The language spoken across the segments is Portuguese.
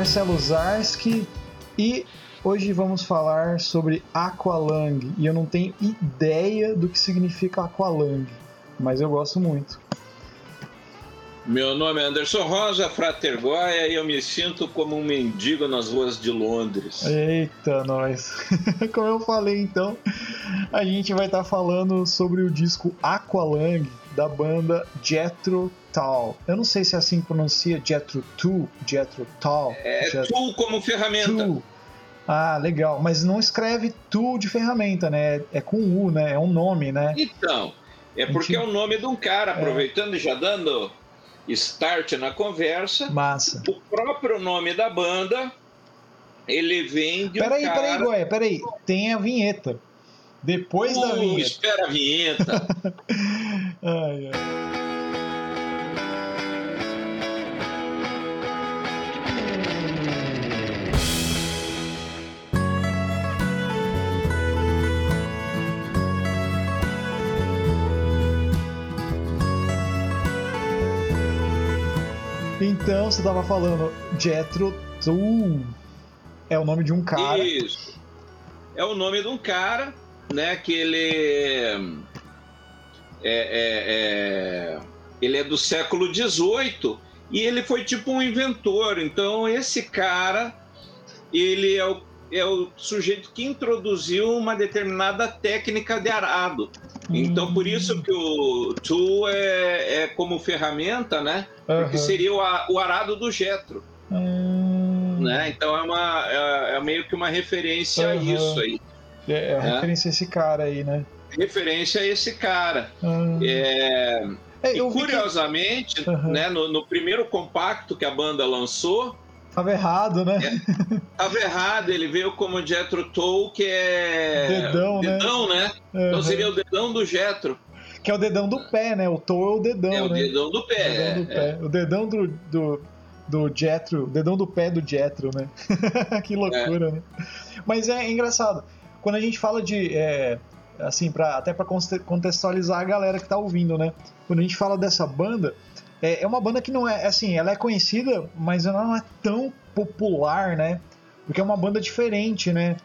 Marcelo Zarski e hoje vamos falar sobre Aqualung. E eu não tenho ideia do que significa Aqualung, mas eu gosto muito. Meu nome é Anderson Rosa, Frater Goya, e eu me sinto como um mendigo nas ruas de Londres. Eita, nós! como eu falei então, a gente vai estar tá falando sobre o disco Aqualung da banda Jethro Tull. Eu não sei se é assim que pronuncia Jethro Tull, Jethro Tull. É Tull como ferramenta. Tull. Ah, legal. Mas não escreve Tull de ferramenta, né? É com U, né? É um nome, né? Então, é porque é o nome de um cara, aproveitando é. e já dando start na conversa. Massa. O próprio nome da banda, ele vem de peraí, um cara... Peraí, Goia, peraí. Tem a vinheta. Depois uh, da vinheta. espera a vinheta. ai, ai. Então, você tava falando Jethro Tull. É o nome de um cara. Isso. É o nome de um cara, né? Que ele é, é, é, ele é do século XVIII e ele foi tipo um inventor. Então, esse cara, ele é o é o sujeito que introduziu uma determinada técnica de arado. Então, por isso que o tool é, é como ferramenta, né? Uhum. Porque seria o, o arado do Jetro. Uhum. Né? Então, é, uma, é, é, meio que uma referência uhum. a isso aí. É, é né? referência a esse cara aí, né? Referência a esse cara. É... É, e curiosamente, que... né, no, no, primeiro compacto que a banda lançou, Tava errado, né? É, tava errado, ele veio como Jetro Toll, que é. Dedão, né? dedão né? né? Uhum. Então seria o dedão do Jetro. Que é o dedão do pé, né? O Toll é o dedão. É o né? dedão do pé. O dedão do, pé. O dedão do, do, do Jetro, o dedão do pé do Jetro, né? que loucura, é. né? Mas é engraçado. Quando a gente fala de. É, assim, pra, até para contextualizar a galera que tá ouvindo, né? Quando a gente fala dessa banda é, é uma banda que não é, assim, ela é conhecida, mas ela não é tão popular, né? Porque é uma banda diferente, né?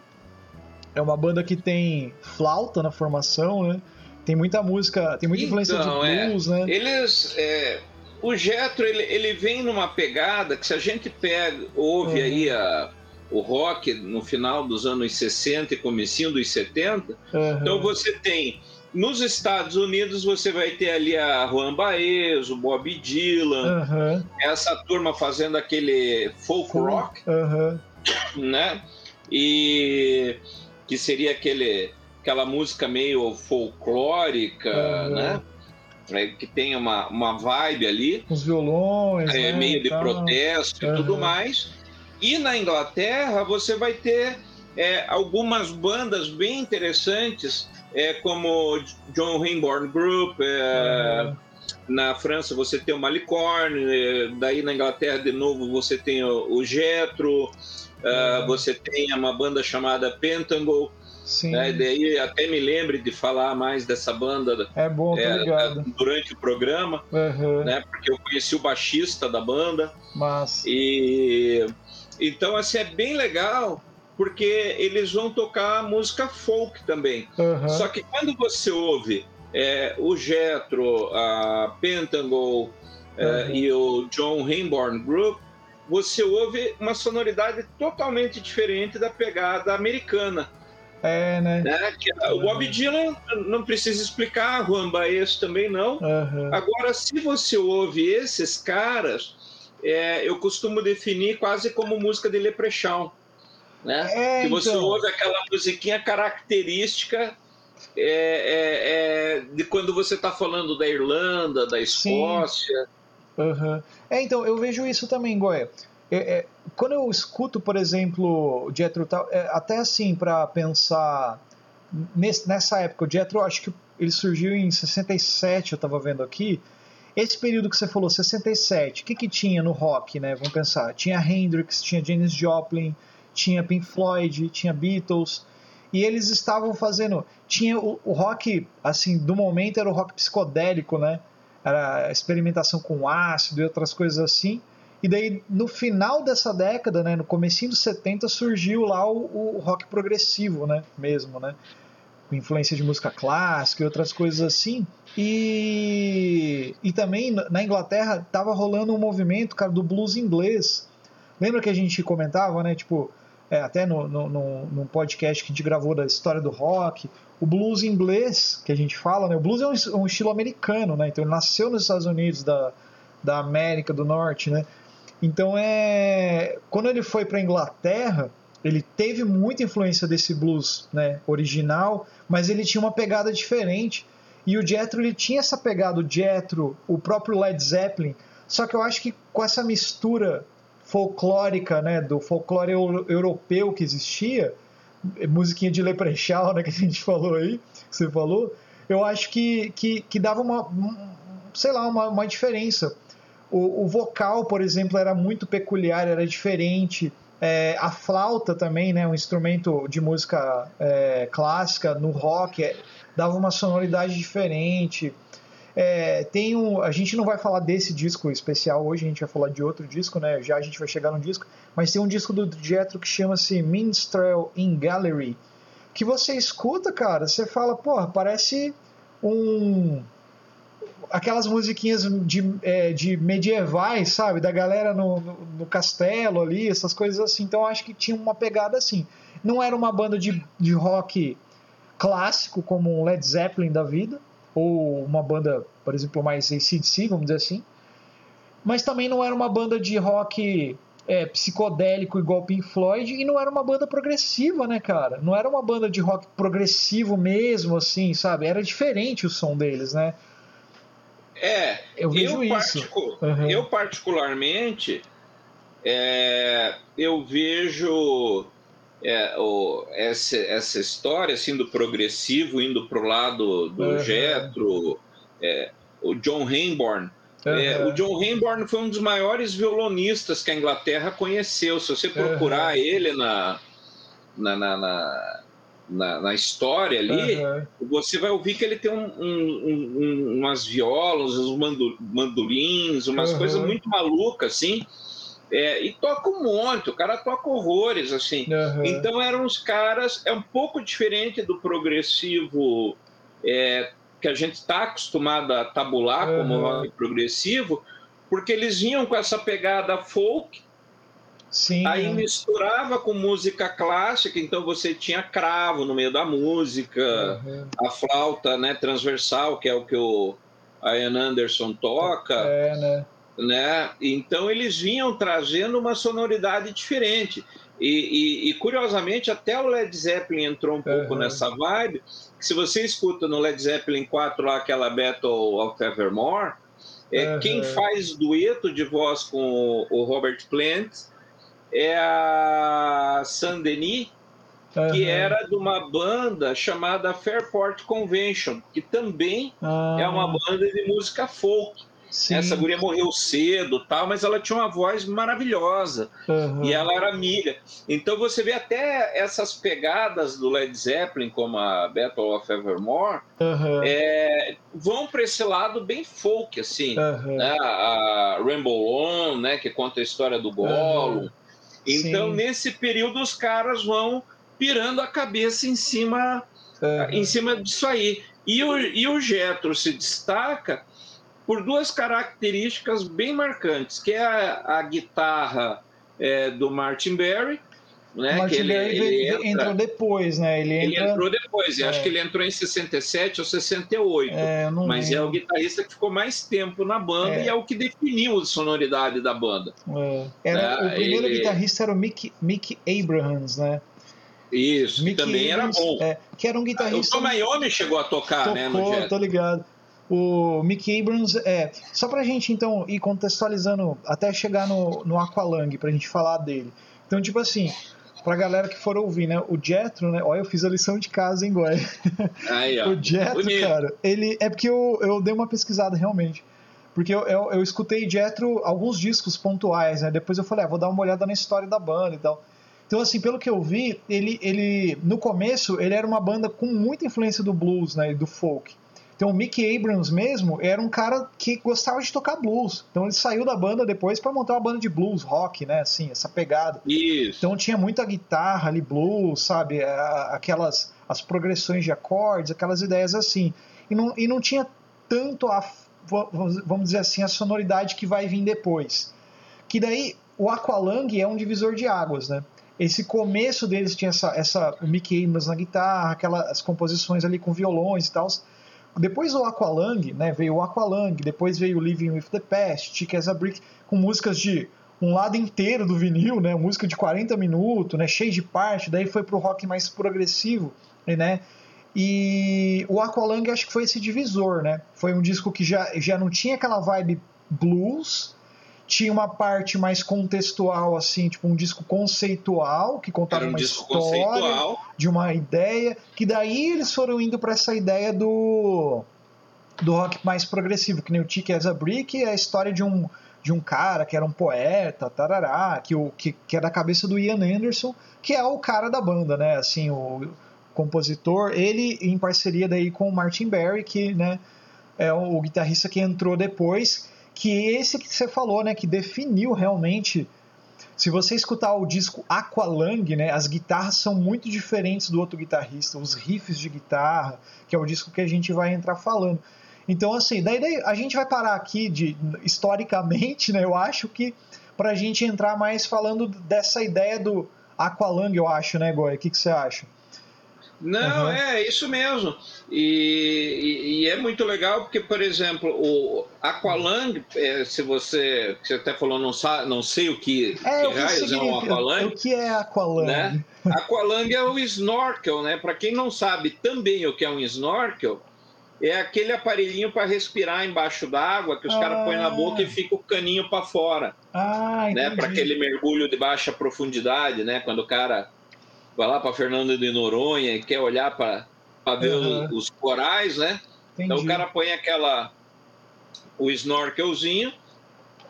É uma banda que tem flauta na formação, né? Tem muita música, tem muita então, influência de então, blues, é. né? Eles. É, o Jetro ele, ele vem numa pegada que se a gente pega, ouve uhum. aí a, o rock no final dos anos 60 e comecinho dos 70, uhum. então você tem nos Estados Unidos você vai ter ali a Juan Baez, o Bob Dylan, uhum. essa turma fazendo aquele folk rock, uhum. né? E que seria aquele, aquela música meio folclórica, uhum. né? É, que tem uma, uma vibe ali. Os violões. É, né, meio de protesto e tudo mais. E na Inglaterra você vai ter é, algumas bandas bem interessantes é como John Rainbourne Group, é, uhum. na França você tem o Malicorne, é, daí na Inglaterra de novo você tem o, o Jetro, uhum. você tem uma banda chamada Pentangle, Sim. Né? Daí até me lembre de falar mais dessa banda é bom, é, durante o programa, uhum. né? porque eu conheci o baixista da banda. Mas... E então assim é bem legal porque eles vão tocar música folk também. Uhum. Só que quando você ouve é, o Jetro, a Pentangle é, uhum. e o John Rainbourne Group, você ouve uma sonoridade totalmente diferente da pegada americana. É, né? né? Que, uhum. O Bob Dylan não precisa explicar, Juan Baez também não. Agora, se você ouve esses caras, é, eu costumo definir quase como música de Leprechaun né? É, que você então... ouve aquela musiquinha característica é, é, é de quando você está falando da Irlanda, da Escócia. Uhum. É, então, eu vejo isso também, Goya. É, é, quando eu escuto, por exemplo, o Jethro Tull, até assim, para pensar nesse, nessa época, o Jethro, acho que ele surgiu em 67, eu estava vendo aqui. Esse período que você falou, 67, o que, que tinha no rock, né? Vamos pensar. Tinha Hendrix, tinha Janis Joplin, tinha Pink Floyd, tinha Beatles, e eles estavam fazendo. Tinha o, o, rock, assim, do momento era o rock psicodélico, né? Era experimentação com ácido e outras coisas assim. E daí, no final dessa década, né, no comecinho dos 70, surgiu lá o, o rock progressivo, né, mesmo, né? Com influência de música clássica e outras coisas assim. E, e também na Inglaterra estava rolando um movimento, cara, do blues inglês. Lembra que a gente comentava, né? Tipo, é, até no, no, no, no, podcast que a gente gravou da história do rock, o blues inglês, que a gente fala, né? O blues é um, um estilo americano, né? Então ele nasceu nos Estados Unidos da, da América do Norte, né? Então é quando ele foi para Inglaterra, ele teve muita influência desse blues, né, original, mas ele tinha uma pegada diferente. E o Jethro ele tinha essa pegada, o Jethro, o próprio Led Zeppelin, só que eu acho que com essa mistura folclórica, né, do folclore europeu que existia, musiquinha de Leprechaun, né, que a gente falou aí, que você falou, eu acho que, que, que dava uma, sei lá, uma, uma diferença. O, o, vocal, por exemplo, era muito peculiar, era diferente. É, a flauta também, né, um instrumento de música é, clássica no rock, é, dava uma sonoridade diferente. É, tem um, a gente não vai falar desse disco especial hoje, a gente vai falar de outro disco, né? Já a gente vai chegar no disco, mas tem um disco do Jethro que chama-se Minstrel in Gallery, que você escuta, cara, você fala, porra, parece um aquelas musiquinhas de, é, de medievais, sabe? Da galera no, no, no, castelo ali, essas coisas assim. Então acho que tinha uma pegada assim. Não era uma banda de, de rock clássico como um Led Zeppelin da vida, ou uma banda, por exemplo, mais ACDC, vamos dizer assim. Mas também não era uma banda de rock é, psicodélico igual Pink Floyd e não era uma banda progressiva, né, cara? Não era uma banda de rock progressivo mesmo, assim, sabe? Era diferente o som deles, né? É, eu vejo eu isso. Particu uhum. Eu particularmente, é, eu vejo é, o, essa, essa história assim do progressivo indo para o lado do uhum. Jetro, é, o John Hainborn. Uhum. o John Hainborn foi um dos maiores violonistas que a Inglaterra conheceu. Se você procurar uhum. ele na, na, na, na na, na, história ali, uhum. você vai ouvir que ele tem um, um, um, umas violas, uns mandolins, umas uhum. coisas muito malucas, assim. É, e toca um monte, o cara toca horrores, assim. Uhum. Então eram os caras, é um pouco diferente do progressivo é, que a gente está acostumado a tabular uhum. como rock progressivo, porque eles vinham com essa pegada folk, Sim. aí misturava com música clássica, então você tinha cravo no meio da música, uhum. a flauta né, transversal, que é o que o Ian Anderson toca. É, né? Né? Então eles vinham trazendo uma sonoridade diferente. E, e, e, curiosamente, até o Led Zeppelin entrou um pouco uhum. nessa vibe. se você escuta no Led Zeppelin 4 lá aquela Battle of Evermore, é, uhum. quem faz dueto de voz com o, o Robert Plant é a Saint-Denis, uhum. que era de uma banda chamada Fairport Convention, que também uhum. é uma banda de música folk. Sim. Essa guria morreu cedo, tal, mas ela tinha uma voz maravilhosa uhum. e ela era amiga. Então você vê até essas pegadas do Led Zeppelin, como a Battle of Evermore, uhum. é, vão para esse lado bem folk, assim. Uhum. Né? A Rainbow On, né, que conta a história do Gollum. Então, Sim. nesse período, os caras vão pirando a cabeça em cima, em cima disso aí. E o, e o Getro se destaca por duas características bem marcantes, que é a, a guitarra é, do Martin Berry, né? Martin ele, Berry ele entra, entrou depois, né? Ele, ele entra... entrou depois, é. acho que ele entrou em 67 ou 68, é, mas lembro. é o guitarrista que ficou mais tempo na banda é. e é o que definiu a sonoridade da banda. É. Era, né? o primeiro ele... guitarrista era o Mick, Mick Abrahams, né? Isso, Mickey que também Abrams, era bom. É, que era um guitarrista. O Tom Iommi chegou a tocar, Tocou, né? No tô ligado. O Mick Abrams, é, só pra gente então ir contextualizando até chegar no, no Aqualung, pra gente falar dele. Então, tipo assim, pra galera que for ouvir, né? O Jetro, né? Olha, eu fiz a lição de casa, hein, Goy? Aí, ó. o Jetro, Bonito. cara, ele. É porque eu, eu dei uma pesquisada realmente. Porque eu, eu, eu escutei Jetro alguns discos pontuais, né? Depois eu falei, ah, vou dar uma olhada na história da banda e tal. Então, assim, pelo que eu vi, ele, ele no começo, ele era uma banda com muita influência do blues, né? E do folk. Então o Mickey Abrams mesmo era um cara que gostava de tocar blues. Então ele saiu da banda depois para montar uma banda de blues rock, né? Assim, essa pegada. Isso. Então tinha muita guitarra ali, blues, sabe? Aquelas as progressões de acordes, aquelas ideias assim. E não, e não tinha tanto a, vamos dizer assim, a sonoridade que vai vir depois. Que daí o Aqualung é um divisor de águas, né? Esse começo deles tinha essa, essa o Mickey Abrams na guitarra, aquelas composições ali com violões e tal depois o Aqualung, né, veio o Aqualung, depois veio o Living with the Past, Chick as a Brick, com músicas de um lado inteiro do vinil, né, música de 40 minutos, né, cheio de parte, daí foi pro rock mais progressivo, né, e o Aqualung acho que foi esse divisor, né, foi um disco que já, já não tinha aquela vibe blues, tinha uma parte mais contextual, assim, tipo um disco conceitual, que contava um uma história conceitual. de uma ideia, que daí eles foram indo para essa ideia do do rock mais progressivo, que nem o Tick as a Brick é a história de um de um cara que era um poeta, tarará, que, o, que, que é da cabeça do Ian Anderson, que é o cara da banda, né, assim, o compositor, ele em parceria daí com o Martin Barry, que, né, é o, o guitarrista que entrou depois, que esse que você falou, né, que definiu realmente. Se você escutar o disco Aqualung, né, as guitarras são muito diferentes do outro guitarrista, os riffs de guitarra, que é o disco que a gente vai entrar falando. Então, assim, daí, daí a gente vai parar aqui de historicamente, né, eu acho que para a gente entrar mais falando dessa ideia do Aqualung, eu acho, né, Goi? O que, que você acha? Não, uhum. é isso mesmo. E, e, e, é muito legal porque, por exemplo, o Aqualung, é, se você, você até falou, não, sabe, não sei o que, é, que raios é um Aqualung. O que é Aqualung? Né? Aqualung é o snorkel, né? Para quem não sabe também o que é um snorkel, é aquele aparelhinho para respirar embaixo d'água que os ah. caras põem na boca e fica o caninho para fora. Ah, né? Para aquele mergulho de baixa profundidade, né? Quando o cara vai lá para Fernando de Noronha e quer olhar para ver uhum. os, os, corais, né? Entendi. Então o cara põe aquela o snorkelzinho.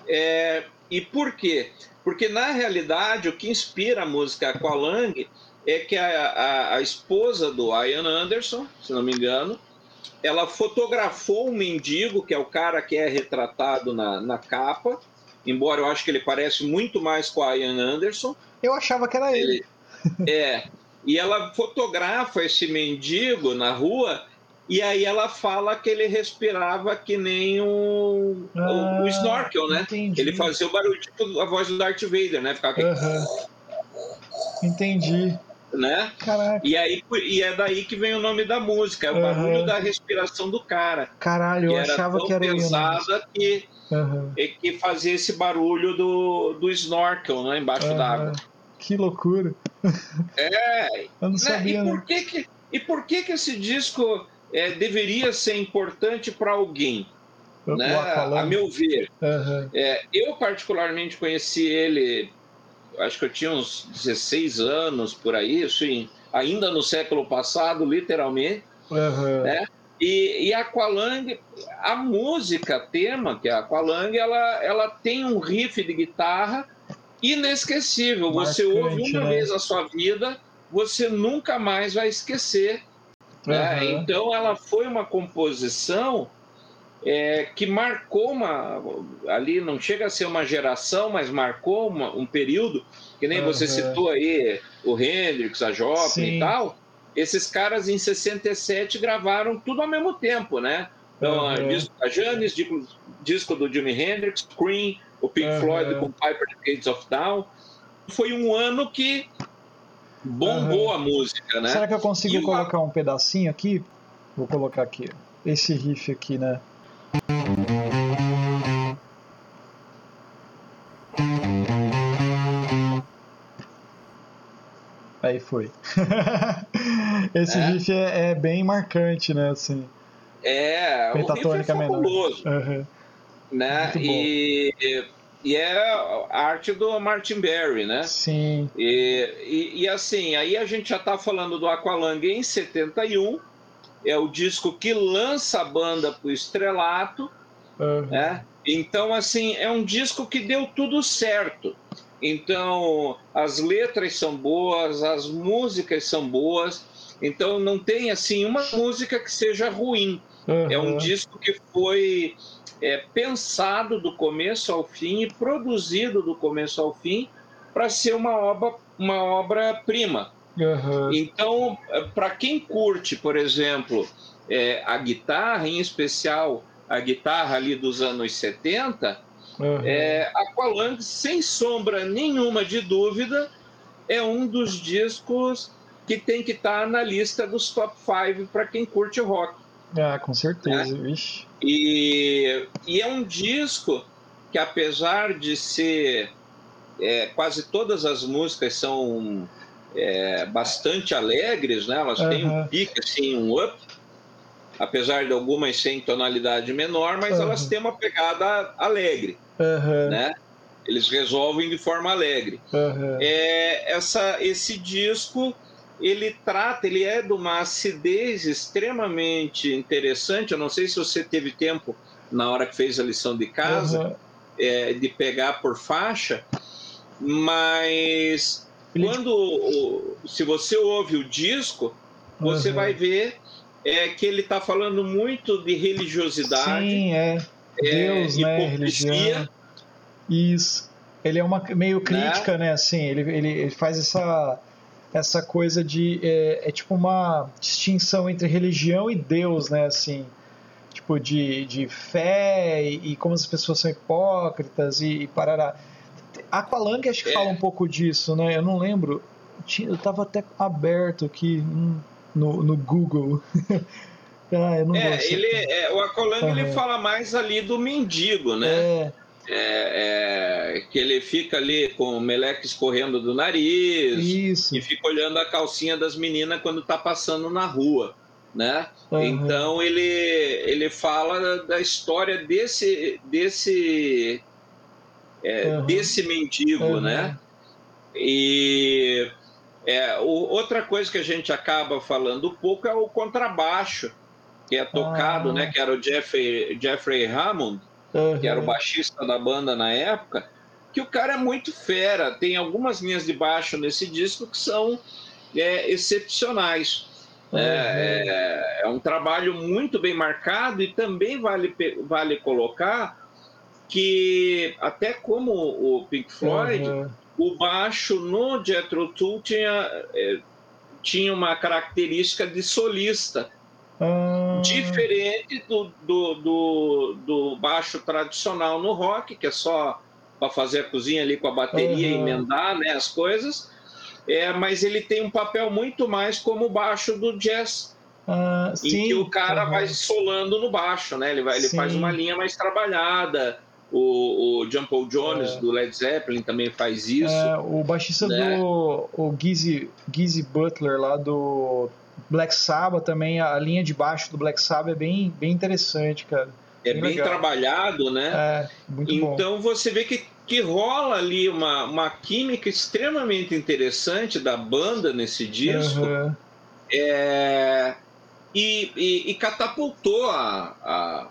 É, e por quê? Porque na realidade o que inspira a música Aqualung é que a, a, a esposa do Ian Anderson, se não me engano, ela fotografou um mendigo, que é o cara que é retratado na, na capa, embora eu acho que ele parece muito mais com a Ian Anderson. Eu achava que era ele. ele é. E ela fotografa esse mendigo na rua e aí ela fala que ele respirava que nem um, ah, o, snorkel, né? Entendi. Ele fazia o barulho, tipo a voz do Darth Vader, né? Ficava aqui. Uhum. Entendi. Né? Caraca. E, aí, e é daí que vem o nome da música, é o uhum. barulho da respiração do cara. Caralho, eu achava que era pesada que, uhum. que fazia esse barulho do, do snorkel, né? Embaixo d'água. Que loucura. É. Eu não né? sabia. E por que, que, e por que, que esse disco é, deveria ser importante para alguém? né? A meu ver. Uhum. É, eu, particularmente, conheci ele, acho que eu tinha uns 16 anos por aí, assim, ainda no século passado, literalmente. Uhum. Né? E, e a Aqualung, a música tema, que é a Aqualung, ela, ela tem um riff de guitarra inesquecível. Você ouve uma né? vez a sua vida, você nunca mais vai esquecer. Uhum. Né? Então, ela foi uma composição é, que marcou uma. Ali não chega a ser uma geração, mas marcou uma, um período, que nem uhum. você citou aí o Hendrix, a Joplin Sim. e tal. Esses caras em 67 gravaram tudo ao mesmo tempo, né? Então, uhum. disco da Janis, disco, disco do Jimi Hendrix, Cream, o Pink uhum. Floyd com Piper Gates of Dawn. Foi um ano que bombou uhum. a música, né? Será que eu consigo e colocar um pedacinho aqui? Vou colocar aqui, esse riff aqui, né? Aí foi. esse é? riff é, é, bem marcante, né? Assim. É, o riff é fabuloso. Uhum. Né? E e é a arte do Martin Berry, né? Sim. E, e, e assim, aí a gente já está falando do Aqualung em 71, é o disco que lança a banda para o estrelato, uhum. né? Então, assim, é um disco que deu tudo certo. Então, as letras são boas, as músicas são boas, então não tem, assim, uma música que seja ruim. Uhum. É um disco que foi é, pensado do começo ao fim e produzido do começo ao fim para ser uma obra uma obra prima. Uhum. Então, para quem curte, por exemplo, é, a guitarra, em especial a guitarra ali dos anos 70, uhum. é, Aqualung, sem sombra nenhuma de dúvida, é um dos discos que tem que estar tá na lista dos top 5 para quem curte rock. Ah, com certeza, né? E, e é um disco que, apesar de ser. É, quase todas as músicas são é, bastante alegres, né? elas uhum. têm um pique, assim, um up, apesar de algumas serem tonalidade menor, mas uhum. elas têm uma pegada alegre. Uhum. Né? Eles resolvem de forma alegre. É, essa, esse disco ele trata, ele é de uma acidez extremamente interessante. Eu não sei se você teve tempo na hora que fez a lição de casa uhum. é, de pegar por faixa, mas quando se você ouve o disco, você uhum. vai ver é, que ele está falando muito de religiosidade. Sim, é. é Deus, é, né? Religião. Isso. Ele é uma meio crítica, né? né? Assim, ele, ele, ele faz essa essa coisa de é, é, tipo uma distinção entre religião e Deus, né? Assim, tipo de, de fé e, e como as pessoas são hipócritas e, e parará. Aqualung acho que é. fala um pouco disso, né? Eu não lembro. Eu tava até aberto aqui no, no Google. ah, eu não é, ele, é, o Aqualung uhum. ele fala mais ali do mendigo, né? É é, é, que ele fica ali com o meleque escorrendo do nariz Isso. e fica olhando a calcinha das meninas quando está passando na rua, né? Uhum. Então ele ele fala da história desse desse é, uhum. desse mendigo, uhum. né? E é, o, outra coisa que a gente acaba falando um pouco é o contrabaixo que é tocado, né? Que era o Jeffrey Jeffrey Hammond uhum. que era o baixista da banda na época, que o cara é muito fera. Tem algumas linhas de baixo nesse disco que são é, excepcionais. Uhum. É, é, um trabalho muito bem marcado e também vale, vale colocar que, até como o Pink Floyd, uhum. o baixo no Jethro Tull tinha, é, tinha uma característica de solista. Ah. Diferente do, do, do, do, baixo tradicional no rock, que é só para fazer a cozinha ali com a bateria uhum. emendar né, as coisas. É, mas ele tem um papel muito mais como o baixo do jazz. Uh, em sim, que o cara uhum. vai solando no baixo, né? Ele, vai, ele faz uma linha mais trabalhada. O, o John Paul Jones é. do Led Zeppelin também faz isso. É, o baixista né? do o Gizzy, Gizzy Butler lá do Black Sabbath também, a linha de baixo do Black Sabbath é bem, bem interessante, cara. É bem, bem trabalhado, né? É, muito então bom. você vê que, que rola ali uma, uma química extremamente interessante da banda nesse disco. Uhum. É, e, e, e, catapultou a, a,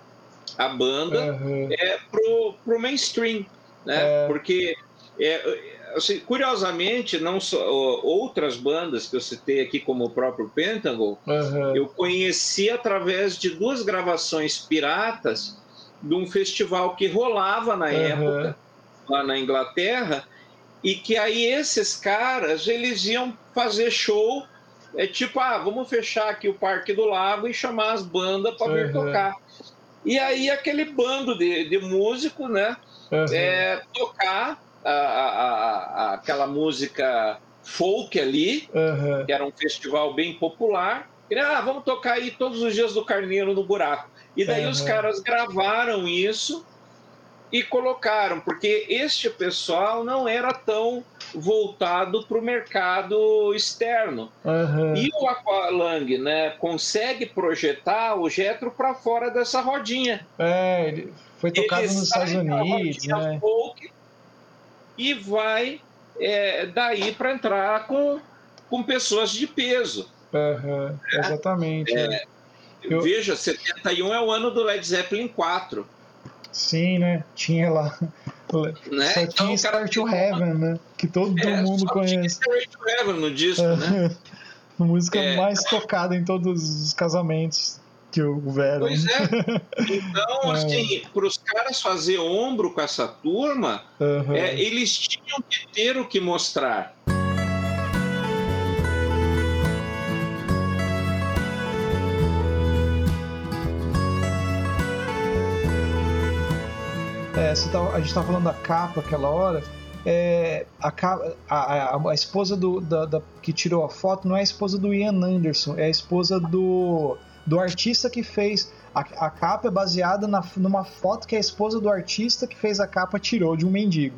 a banda uhum. é, pro, pro mainstream, né? É. Porque é, assim, curiosamente, não só outras bandas que eu citei aqui, como o próprio Pentagon, uhum. eu conheci através de duas gravações piratas de um festival que rolava na uhum. época lá na Inglaterra e que aí esses caras eles iam fazer show é tipo ah vamos fechar aqui o Parque do Lago e chamar as bandas para vir uhum. tocar e aí aquele bando de, de músicos né é, tocar a, a, a, aquela música folk ali, uhum. que era um festival bem popular. E, ah, vamos tocar aí todos os dias do Carneiro no buraco. E daí uhum. os caras gravaram isso e colocaram, porque este pessoal não era tão voltado para o mercado externo. Uhum. E o Aqualung né, consegue projetar o Getro para fora dessa rodinha. É, ele foi tocado ele nos Estados Unidos. Né? Folk, e vai é, daí para entrar com, com pessoas de peso. Uhum, exatamente. É, Eu... Veja, 71 é o ano do Led Zeppelin 4. Sim, né? Tinha lá. Né? Só então, tinha Start to Heaven, né? Que todo é, mundo conhece. Tinha Start to Heaven no disco, né? Música é. mais tocada em todos os casamentos. Que houveram. Pois é. Então, é. assim, para os caras fazer ombro com essa turma, uhum. é, eles tinham que ter o que mostrar. É, tá, a gente estava falando da capa aquela hora. É, a, a, a, a, esposa do, da, da, que tirou a foto não é a esposa do Ian Anderson, é a esposa do, do artista que fez. A, a capa é baseada na, numa foto que a esposa do artista que fez a capa tirou de um mendigo.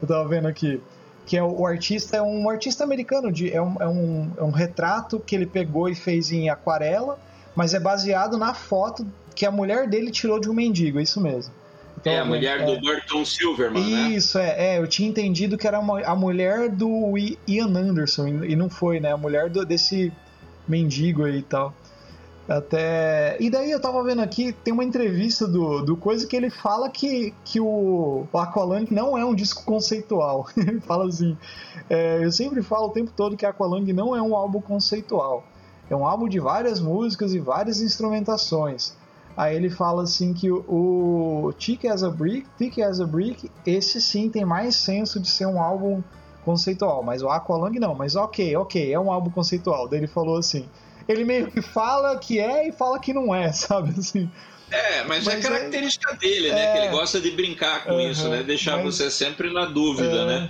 Eu tava vendo aqui. Que é o, o artista é um artista americano, de, é, um, é, um, é um retrato que ele pegou e fez em aquarela, mas é baseado na foto que a mulher dele tirou de um mendigo, é isso mesmo. Então, é a mulher é, do Burton Silverman, né? Isso, né? é, é. Eu tinha entendido que era a mulher do Ian Anderson, e não foi, né? A mulher do, desse mendigo aí e tal. Até. E daí eu tava vendo aqui, tem uma entrevista do, do Coisa que ele fala que, que o, Aqualung não é um disco conceitual. ele fala assim: é, eu sempre falo o tempo todo que Aqualung não é um álbum conceitual. É um álbum de várias músicas e várias instrumentações. Aí ele fala assim que o, Thick as a Brick, Thick as a Brick, esse sim tem mais senso de ser um álbum conceitual, mas o Aqualung não. Mas ok, ok, é um álbum conceitual. Daí ele falou assim, ele meio que fala que é e fala que não é, sabe assim. É, mas, é mas é característica é, dele, né? É, que ele gosta de brincar com uh -huh, isso, né? Deixar mas, você sempre na dúvida, é, né?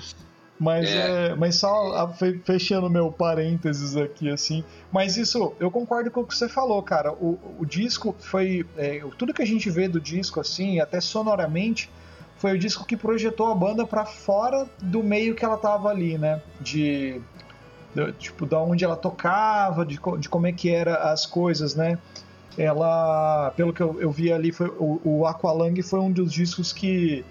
Mas, é. é. mas só fechando meu parênteses aqui, assim. Mas isso, eu concordo com o que você falou, cara. O, o disco foi. É, tudo que a gente vê do disco, assim, até sonoramente, foi o disco que projetou a banda para fora do meio que ela tava ali, né? De. Tipo, da onde ela tocava, de, de como é que era as coisas, né? Ela, pelo que eu, eu vi ali, foi, o, o Aqualung foi um dos discos que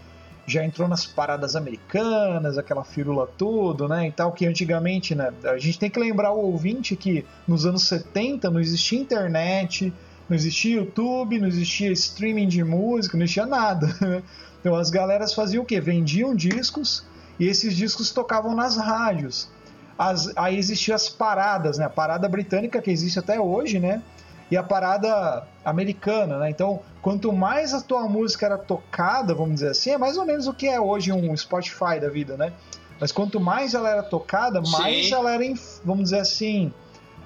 já entrou nas paradas americanas, aquela firula tudo, né, e tal, que antigamente, né, a gente tem que lembrar o ouvinte que nos anos 70 não existia internet, não existia YouTube, não existia streaming de música, não existia nada. Né. Então as galeras faziam o quê? Vendiam discos e esses discos tocavam nas rádios. As, aí existiam as paradas, né? A parada britânica que existe até hoje, né? e a parada americana, né? Então, quanto mais a tua música era tocada, vamos dizer assim, é mais ou menos o que é hoje um Spotify da vida, né? Mas quanto mais ela era tocada, mais Sim. ela era, vamos dizer assim,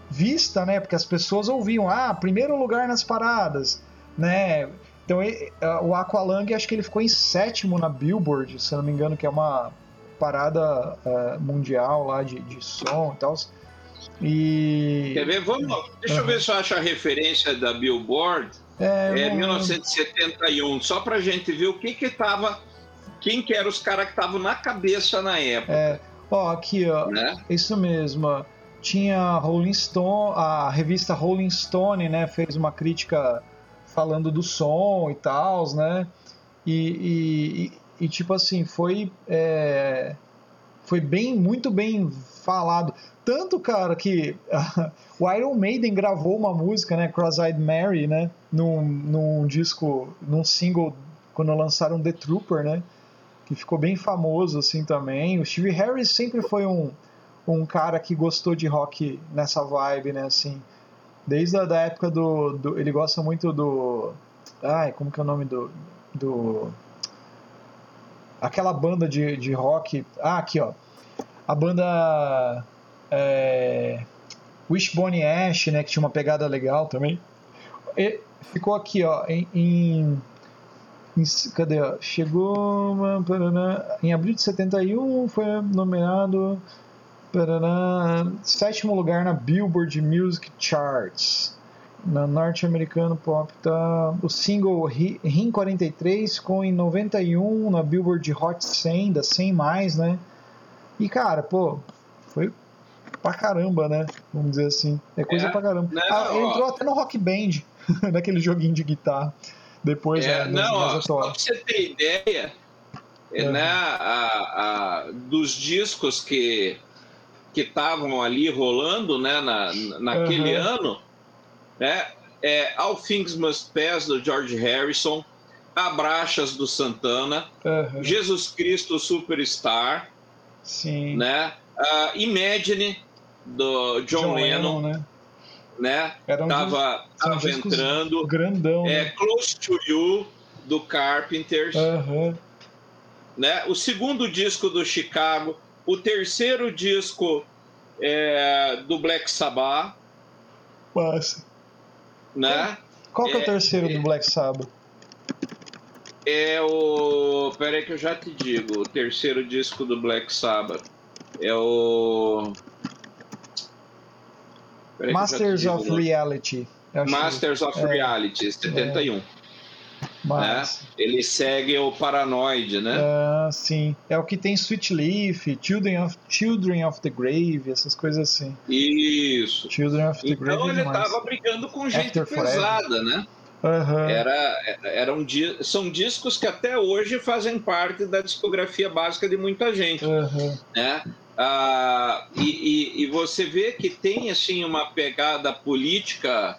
vista, né? Porque as pessoas ouviam, ah, primeiro lugar nas paradas, né? Então, o Aqualung, acho que ele ficou em sétimo na Billboard, se não me engano, que é uma parada uh, mundial lá de, de som e tal. E... Quer ver? Vamos, deixa eu ver se eu acho a referência da Billboard. É, é 1971, só pra gente ver o que que tava, quem que eram os caras que estavam na cabeça na época. É, ó, aqui, ó, né? isso mesmo. Tinha Rolling Stone, a revista Rolling Stone, né, fez uma crítica falando do som e tal, né? E, e, tipo assim, foi é, foi bem, muito bem falado. Tanto, cara, que o Iron Maiden gravou uma música, né, Cross-Eyed Mary, né, num, num disco, num single, quando lançaram The Trooper, né, que ficou bem famoso, assim, também. O Steve Harris sempre foi um, um cara que gostou de rock nessa vibe, né, assim, desde a da época do, do ele gosta muito do, ai, como que é o nome do, do aquela banda de, de rock, ah, aqui, ó, a banda é, Wishbone Ash, né, que tinha uma pegada legal também. E ficou aqui, ó, em, em, cadê? Ó? Chegou em abril de 71, foi nomeado sétimo lugar na Billboard Music Charts. Na norte-americano pop tá o single Rim 43 ficou em 91 na Billboard Hot 100, da 100 mais, né? E cara, pô, foi pra caramba, né? Vamos dizer assim. É coisa é, pra caramba. Não, ah, ele entrou até no Rock Band, naquele joguinho de guitarra. Depois, é, né, não, só pra você ter ideia, é. né, a, a, dos discos que que estavam ali rolando, né, na, naquele uhum. ano, né, é All Things Must Pass do George Harrison, Abraxas do Santana, uhum. Jesus Cristo Superstar, Sim. né, uh, Imagine do John, John Lennon, Lennon né? né? Era um tava, tava entrando. Grandão. É né? Close to You do Carpenters. Uhum. Né? O segundo disco do Chicago, o terceiro disco é, do Black Sabbath. Massa. Né? Qual que é, é o terceiro é, do Black Sabbath? É o. Peraí que eu já te digo. O terceiro disco do Black Sabbath. É o. Masters of Reality. Masters of é. Reality, 71. É. Mas... Né? Ele segue o Paranoid, né? Ah, sim. É o que tem Sweet Leaf, Children of, Children of the Grave, essas coisas assim. Isso. Children of the então Grave. Então ele estava brigando com gente After pesada, Forever. né? Uhum. Era, eram, são discos que até hoje fazem parte da discografia básica de muita gente. Uhum. Né? Ah, e, e, e, você vê que tem assim uma pegada política,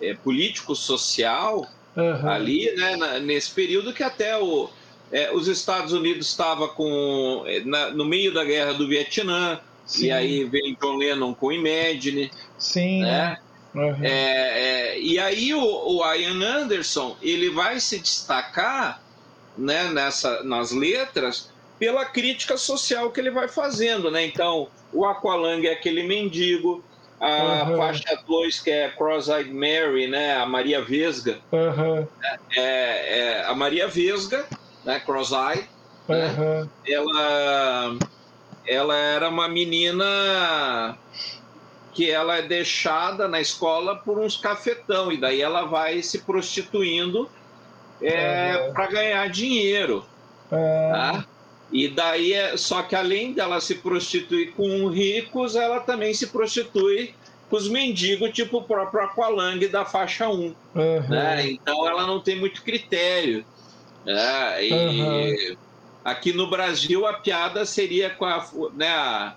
é, político-social uhum. ali, né, nesse período que até o, é, os Estados Unidos estava com é, na, no meio da guerra do Vietnã Sim. e aí vem John Lennon com Imagine, Sim. né? Uhum. É, é, e aí o, o Ian Anderson ele vai se destacar né, nessa, nas letras pela crítica social que ele vai fazendo, né? Então, o Aqualung é aquele mendigo, a uhum. faixa 2, que é Cross-Eyed Mary, né? A Maria Vesga. Uhum. É, é, a Maria Vesga, né? Cross-Eyed. Uhum. Né? Ela, ela era uma menina que ela é deixada na escola por uns cafetão e daí ela vai se prostituindo é, para ganhar dinheiro. Tá? E daí, é, só que além dela se prostituir com ricos, ela também se prostitui com os mendigos, tipo o próprio Aqualung da faixa 1. Uhum. Né? Então ela não tem muito critério. Né? E uhum. aqui no Brasil a piada seria com a, né, a,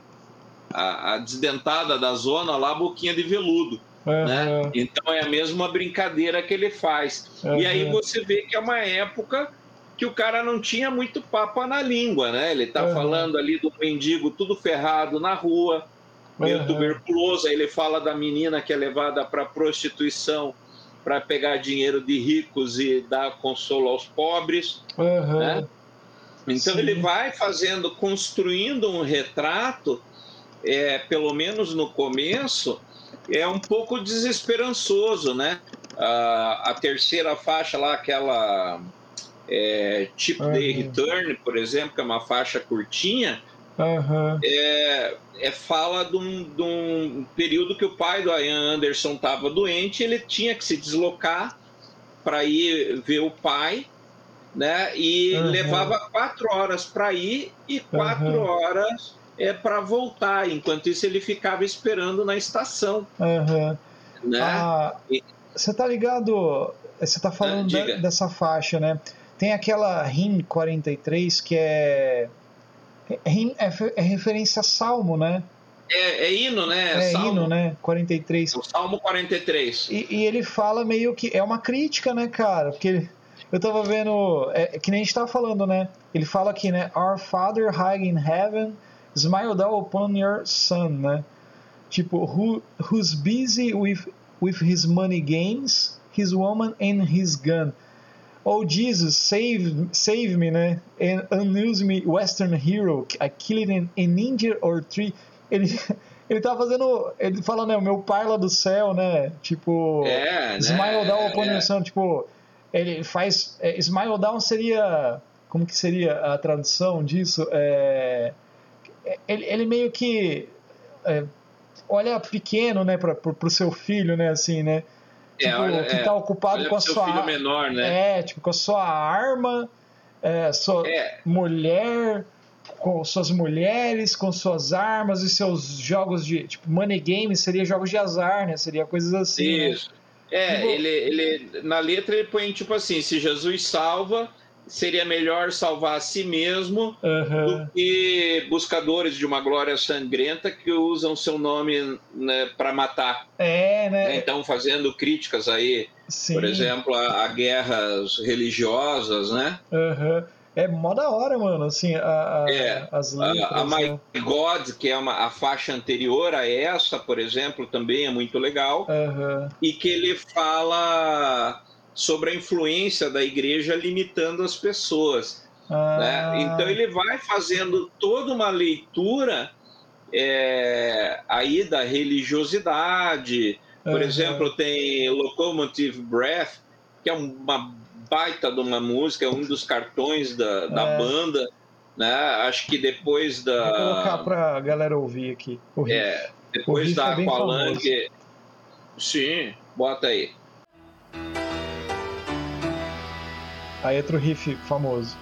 a, a desdentada da zona lá, boquinha de veludo. Uhum. Né? Então é a mesma brincadeira que ele faz. E aí você vê que é uma época que o cara não tinha muito papo na língua, né? Ele tá uhum. falando ali do mendigo tudo ferrado na rua, meio uhum. tuberculoso, aí ele fala da menina que é levada para prostituição para pegar dinheiro de ricos e dar consolo aos pobres, uhum. né? Então Sim. ele vai fazendo, construindo um retrato, é, pelo menos no começo, é um pouco desesperançoso, né? a terceira faixa lá, aquela é, Chip uhum. Day Return, por exemplo, que é uma faixa curtinha, uhum. é, é, fala de um, de um, período que o pai do Ian Anderson estava doente, ele tinha que se deslocar para ir ver o pai, né? E uhum. levava quatro horas para ir e quatro horas é para voltar. Enquanto isso, ele ficava esperando na estação. Né? Ah, e... Você tá ligado? Você tá falando ah, dessa faixa, né? Tem aquela RIM 43 que é. RIM é, é referência a Salmo, né? É, é hino, né? É Salmo. hino, né? 43. O Salmo 43. E, e ele fala meio que. É uma crítica, né, cara? Porque eu tava vendo. É, que nem a gente tava falando, né? Ele fala aqui, né? Our Father high in heaven, smile down upon your son, né? Tipo, who, who's busy with, with his money gains, his woman and his gun. Oh Jesus, save, save me, né? And unuse me, Western hero. I killed an, an ninja or three. Ele, ele tá fazendo. Ele fala, né? O meu pai lá do céu, né? Tipo. É, né? Smile down upon é. Tipo, ele faz. É, smile down seria. Como que seria a tradução disso? É, ele, ele meio que. É, olha pequeno, né? Pra, pro, pro seu filho, né? Assim, né? É, tipo, olha, que tá ocupado com a sua filho menor, né? É, tipo, com a sua arma, é, sua é. mulher, com suas mulheres, com suas armas e seus jogos de. Tipo, money game seria jogos de azar, né? Seria coisas assim. Né? Isso. Né? É, tipo... ele, ele, na letra ele põe tipo assim: se Jesus salva, seria melhor salvar a si mesmo uhum. do que buscadores de uma glória sangrenta que usam seu nome né, para matar. É, né? Então, fazendo críticas aí, Sim. por exemplo, a, a, guerras religiosas, né? Uhum. é mó da hora, mano, assim, a, a é, as letras. A, a My né? God, que é uma, a faixa anterior a essa, por exemplo, também é muito legal. Uhum. E que ele fala sobre a influência da igreja limitando as pessoas. Ah. Né? Então ele vai fazendo toda uma leitura é, aí da religiosidade. Por uhum. exemplo, tem Locomotive Breath, que é uma baita de uma música, é um dos cartões da, da é. banda. Né? Acho que depois da. Vou colocar pra galera ouvir aqui. É, depois da é Aqualung. Sim, bota aí. Aí entra o riff famoso.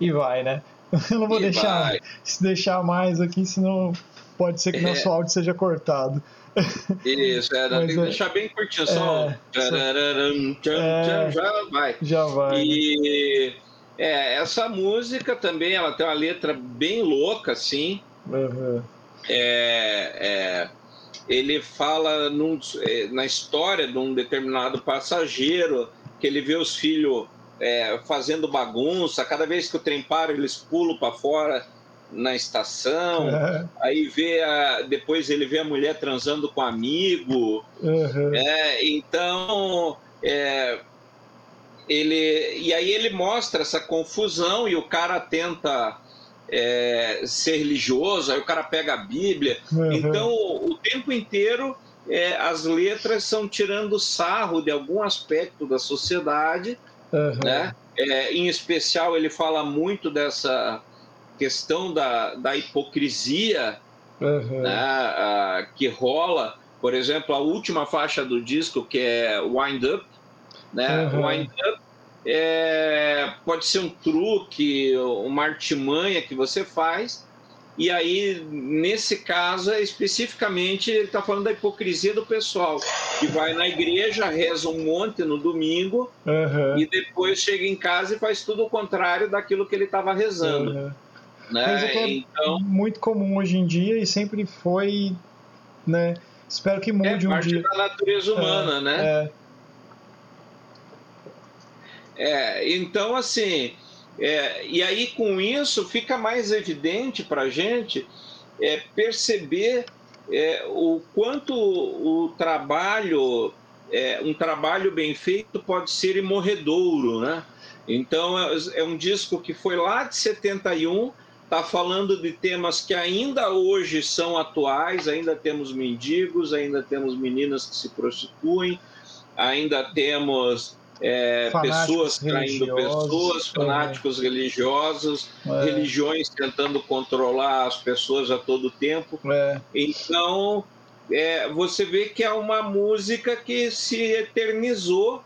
E vai, né? Eu não vou e deixar, vai. se deixar mais aqui, senão pode ser que é. nosso áudio seja cortado. Isso, é, tem que é, deixar bem curtinho, só. É, é, já vai. Já vai. E é, essa música também ela tem uma letra bem louca, assim. Uhum. É, ele fala num, na história de um determinado passageiro que ele vê os filhos é, fazendo bagunça, cada vez que o trem para, eles pulam para fora na estação, aí vê a, depois ele vê a mulher transando com um amigo, uhum. é, então é, ele e aí ele mostra essa confusão e o cara tenta é, ser religioso, aí o cara pega a Bíblia, uhum. então o tempo inteiro é, as letras são tirando sarro de algum aspecto da sociedade, uhum. né? É, em especial ele fala muito dessa questão da, da hipocrisia uhum. né, a, que rola. Por exemplo, a última faixa do disco, que é Wind Up, né? Uhum. Wind Up é, pode ser um truque, uma artimanha que você faz. E aí, nesse caso, especificamente, ele está falando da hipocrisia do pessoal, que vai na igreja, reza um monte no domingo, uhum. e depois chega em casa e faz tudo o contrário daquilo que ele estava rezando. Uhum. Né? Mas é então, muito comum hoje em dia e sempre foi, né? Espero que mude é um dia. É parte da natureza humana, é, né? É. é. então assim, é, e aí com isso fica mais evidente para a gente é, perceber é, o quanto o trabalho, é, um trabalho bem feito pode ser imorredouro, né? Então é, é um disco que foi lá de 71 está falando de temas que ainda hoje são atuais, ainda temos mendigos, ainda temos meninas que se prostituem, ainda temos é, pessoas traindo pessoas, é. fanáticos é. religiosos, é. religiões tentando controlar as pessoas a todo tempo. É. Então, é, você vê que é uma música que se eternizou,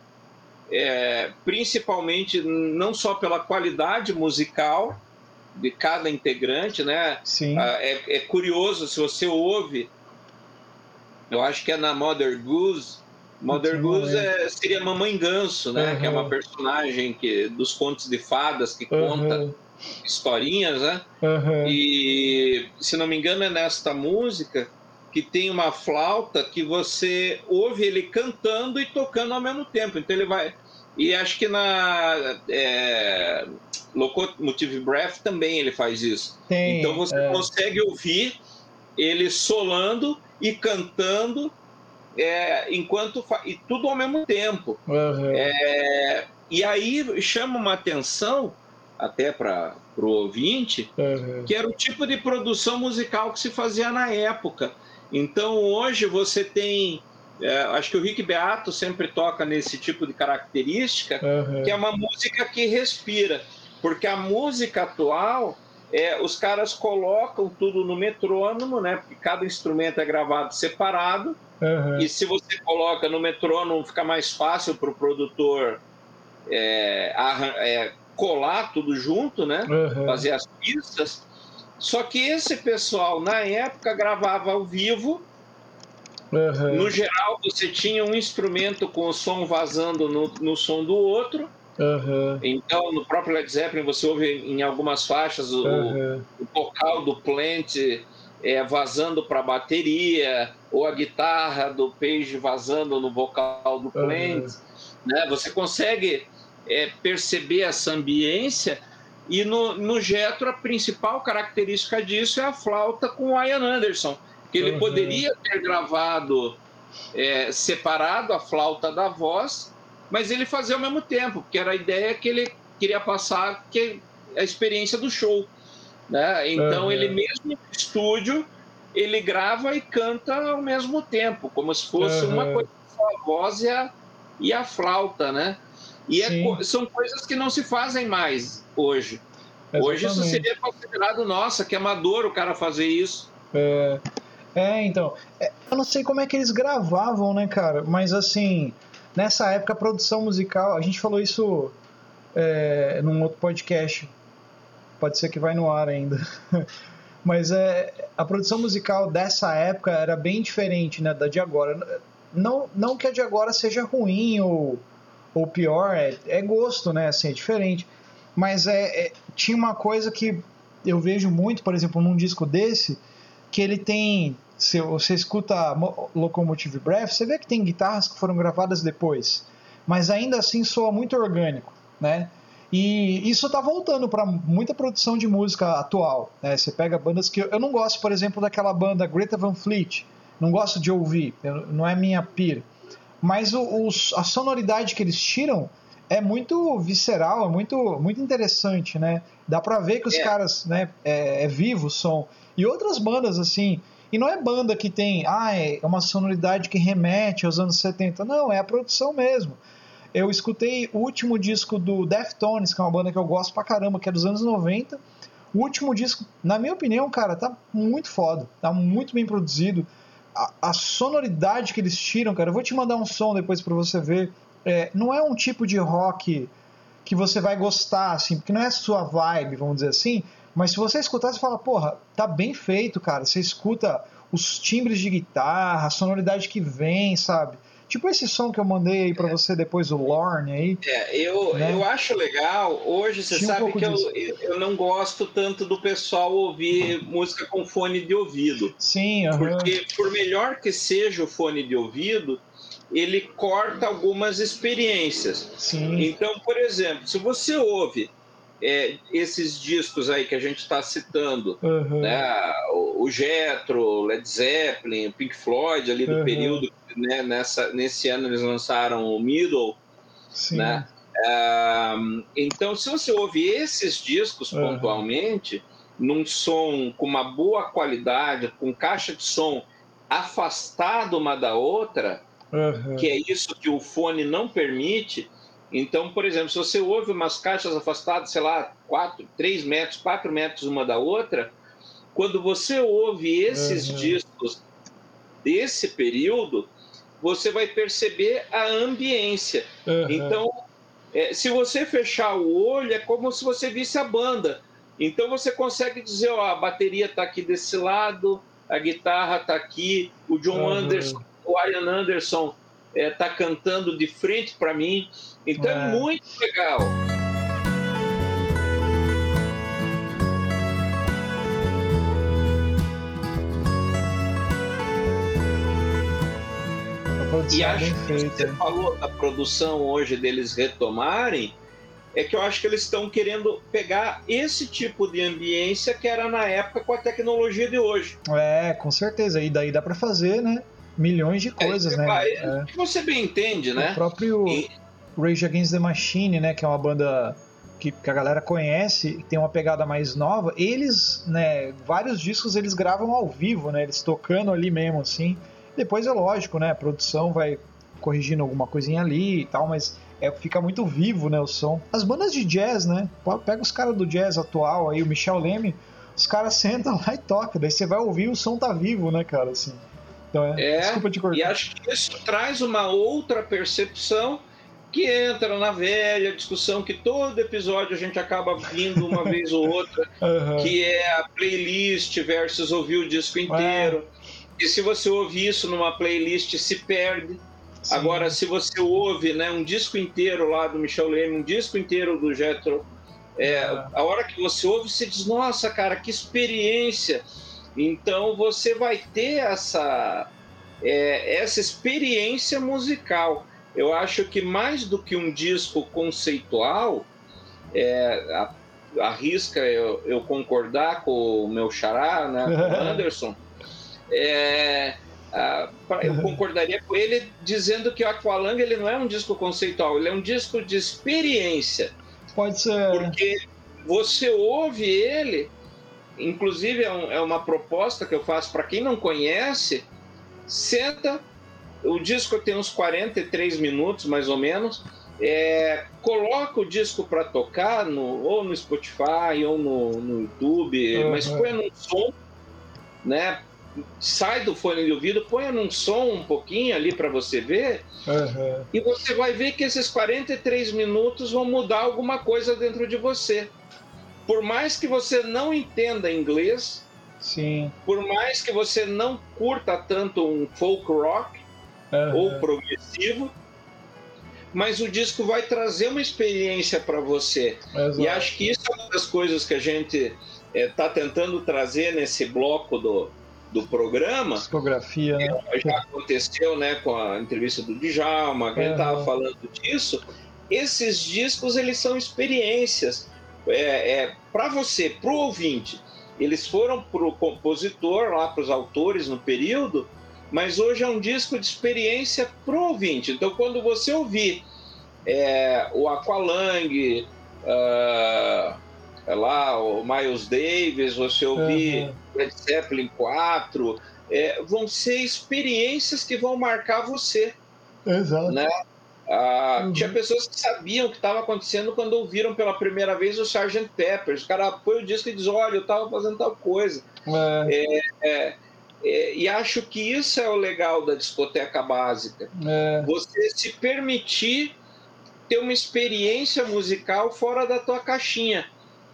principalmente não só pela qualidade musical, de cada integrante, né? Sim. Ah, é, é, curioso, se você ouve, eu acho que é na Mother Goose. Mother Goose é, seria Mamãe Ganso, né? Uhum. Que é uma personagem que, dos contos de fadas que uhum. conta historinhas, né? Uhum. E, se não me engano, é nesta música que tem uma flauta que você ouve ele cantando e tocando ao mesmo tempo. Então ele vai. E acho que na. É Locomotive Breath também ele faz isso. Tem, então você é. consegue ouvir ele solando e cantando é, enquanto e tudo ao mesmo tempo. Uhum. É, e aí chama uma atenção até para o ouvinte uhum. que era o tipo de produção musical que se fazia na época. Então hoje você tem é, acho que o Rick Beato sempre toca nesse tipo de característica, uhum. que é uma música que respira. Porque a música atual, é, os caras colocam tudo no metrônomo, né? Porque cada instrumento é gravado separado. Uhum. E se você coloca no metrônomo, fica mais fácil para o produtor é, é, colar tudo junto, né? Uhum. Fazer as pistas. Só que esse pessoal, na época, gravava ao vivo. Uhum. No geral, você tinha um instrumento com o som vazando no, no som do outro Uhum. Então, no próprio Led Zeppelin, você ouve em algumas faixas o, uhum. o vocal do Plant é, vazando para a bateria, ou a guitarra do Page vazando no vocal do Plant. Né? Você consegue é, perceber essa ambiência. E no, no Jetro, a principal característica disso é a flauta com o Ian Anderson, que ele poderia ter gravado é, separado a flauta da voz, mas ele fazia ao mesmo tempo, porque era a ideia que ele queria passar que a experiência do show. Né? Então uhum. ele mesmo no estúdio ele grava e canta ao mesmo tempo, como se fosse uhum. uma coisa só a voz e a, e a flauta, né? E é, são coisas que não se fazem mais hoje. Exatamente. Hoje isso seria considerado, nossa, que amador o cara fazer isso. É, é, então. É, eu não sei como é que eles gravavam, né, cara? Mas assim, nessa época a produção musical, a gente falou isso é, num outro podcast. Pode ser que vai no ar ainda. Mas é, a produção musical dessa época era bem diferente né, da de agora. Não, não que a de agora seja ruim ou, ou pior, é, é gosto, né? Assim, é diferente. Mas é, é, tinha uma coisa que eu vejo muito, por exemplo, num disco desse, que ele tem. Se você escuta Locomotive Breath, você vê que tem guitarras que foram gravadas depois, mas ainda assim soa muito orgânico, né? E isso está voltando para muita produção de música atual. Né? Você pega bandas que eu não gosto, por exemplo, daquela banda Greta Van Fleet, não gosto de ouvir, não é minha pira. Mas o, a sonoridade que eles tiram é muito visceral, é muito, muito interessante, né? Dá para ver que os é. caras, né, é, é vivo o som. E outras bandas, assim. E não é banda que tem, ah, é uma sonoridade que remete aos anos 70. Não, é a produção mesmo. Eu escutei o último disco do Deftones, que é uma banda que eu gosto pra caramba, que é dos anos 90. O último disco, na minha opinião, cara, tá muito foda. Tá muito bem produzido. A, a sonoridade que eles tiram, cara, eu vou te mandar um som depois para você ver. É, não é um tipo de rock que você vai gostar, assim, porque não é sua vibe, vamos dizer assim, mas se você escutar, você fala, porra, tá bem feito, cara. Você escuta os timbres de guitarra, a sonoridade que vem, sabe? Tipo esse som que eu mandei aí pra é. você depois, o Lorne aí. É, eu, né? eu acho legal. Hoje você Tinha sabe um que eu, eu não gosto tanto do pessoal ouvir música com fone de ouvido. Sim, uhum. Porque por melhor que seja o fone de ouvido, ele corta algumas experiências. Sim. Então, por exemplo, se você ouve é, esses discos aí que a gente está citando, uhum. né, o, Jetro, Led Zeppelin, Pink Floyd ali do uhum. período, né, nessa, nesse ano eles lançaram o Middle, Sim. né? então, se você ouve esses discos uhum. pontualmente, num som com uma boa qualidade, com caixa de som afastada uma da outra, que é isso que o fone não permite, então, por exemplo, se você ouve umas caixas afastadas, sei lá, 4, 3 metros, 4 metros uma da outra, quando você ouve esses uhum. discos desse período, você vai perceber a ambiência. Uhum. Então, é, se você fechar o olho, é como se você visse a banda. Então você consegue dizer, ó, a bateria está aqui desse lado, a guitarra está aqui, o John uhum. Anderson, o Ian Anderson está é, tá cantando de frente para mim. Então é. é muito legal. E acho que você falou da produção hoje deles retomarem, é que eu acho que eles estão querendo pegar esse tipo de ambiência que era na época com a tecnologia de hoje. É, com certeza. E daí dá para fazer, né? Milhões de coisas, é, né? É. Você bem entende, né? O próprio. E Rage Against the Machine, né, que é uma banda que, que, a galera conhece, que tem uma pegada mais nova, eles, né, vários discos eles gravam ao vivo, né, eles tocando ali mesmo, assim. Depois é lógico, né, a produção vai corrigindo alguma coisinha ali e tal, mas é, fica muito vivo, né, o som. As bandas de jazz, né, pega os caras do jazz atual aí, o Michel Leme, os caras sentam lá e tocam, daí você vai ouvir o som tá vivo, né, cara, assim. Então é, é desculpa te cortar. E acho que isso traz uma outra percepção que entra na velha discussão que todo episódio a gente acaba vindo uma vez ou outra, uhum. que é a playlist versus ouvir o disco inteiro. É. E se você ouvir isso numa playlist, se perde. Sim. Agora, se você ouve né, um disco inteiro lá do Michel Leme, um disco inteiro do Jethro, é, é. a hora que você ouve, você diz, nossa, cara, que experiência! Então, você vai ter essa, é, essa experiência musical. Eu acho que mais do que um disco conceitual, é, arrisca eu, eu, concordar com o meu xará, né, com o Anderson, é, eu concordaria com ele dizendo que o Aqualung ele não é um disco conceitual, ele é um disco de experiência. Pode ser. Porque você ouve ele, inclusive é, um, é uma proposta que eu faço para quem não conhece, senta, o disco tem uns 43 minutos mais ou menos, é, coloca o disco para tocar no, ou no Spotify ou no, no YouTube, uhum. mas põe num som, né? Sai do fone de ouvido, põe num som um pouquinho ali para você ver, uhum. e você vai ver que esses 43 minutos vão mudar alguma coisa dentro de você. Por mais que você não entenda inglês, Sim. por mais que você não curta tanto um folk rock uhum. ou progressivo, mas o disco vai trazer uma experiência para você. Exato. E acho que isso é uma das coisas que a gente está eh, é, tentando trazer nesse bloco do, do programa. Discografia, né? Já aconteceu né, com a entrevista do Djalma, que uhum. ele estava falando disso. Esses discos, eles são experiências. É, é para você, para o ouvinte. Eles foram para o compositor, lá para os autores no período, mas hoje é um disco de experiência pro ouvinte. Então, quando você ouvir é, o Aqualung, uh, é lá, o Miles Davis, você ouvir uhum. Led Zeppelin 4, é, vão ser experiências que vão marcar você. Exato. Né? Ah, uhum. Tinha pessoas que sabiam o que estava acontecendo quando ouviram pela primeira vez o Sgt. Peppers. O cara põe o disco e diz: Olha, eu estava fazendo tal coisa. É. É, é é, e acho que isso é o legal da discoteca básica. É. Você se permitir ter uma experiência musical fora da tua caixinha.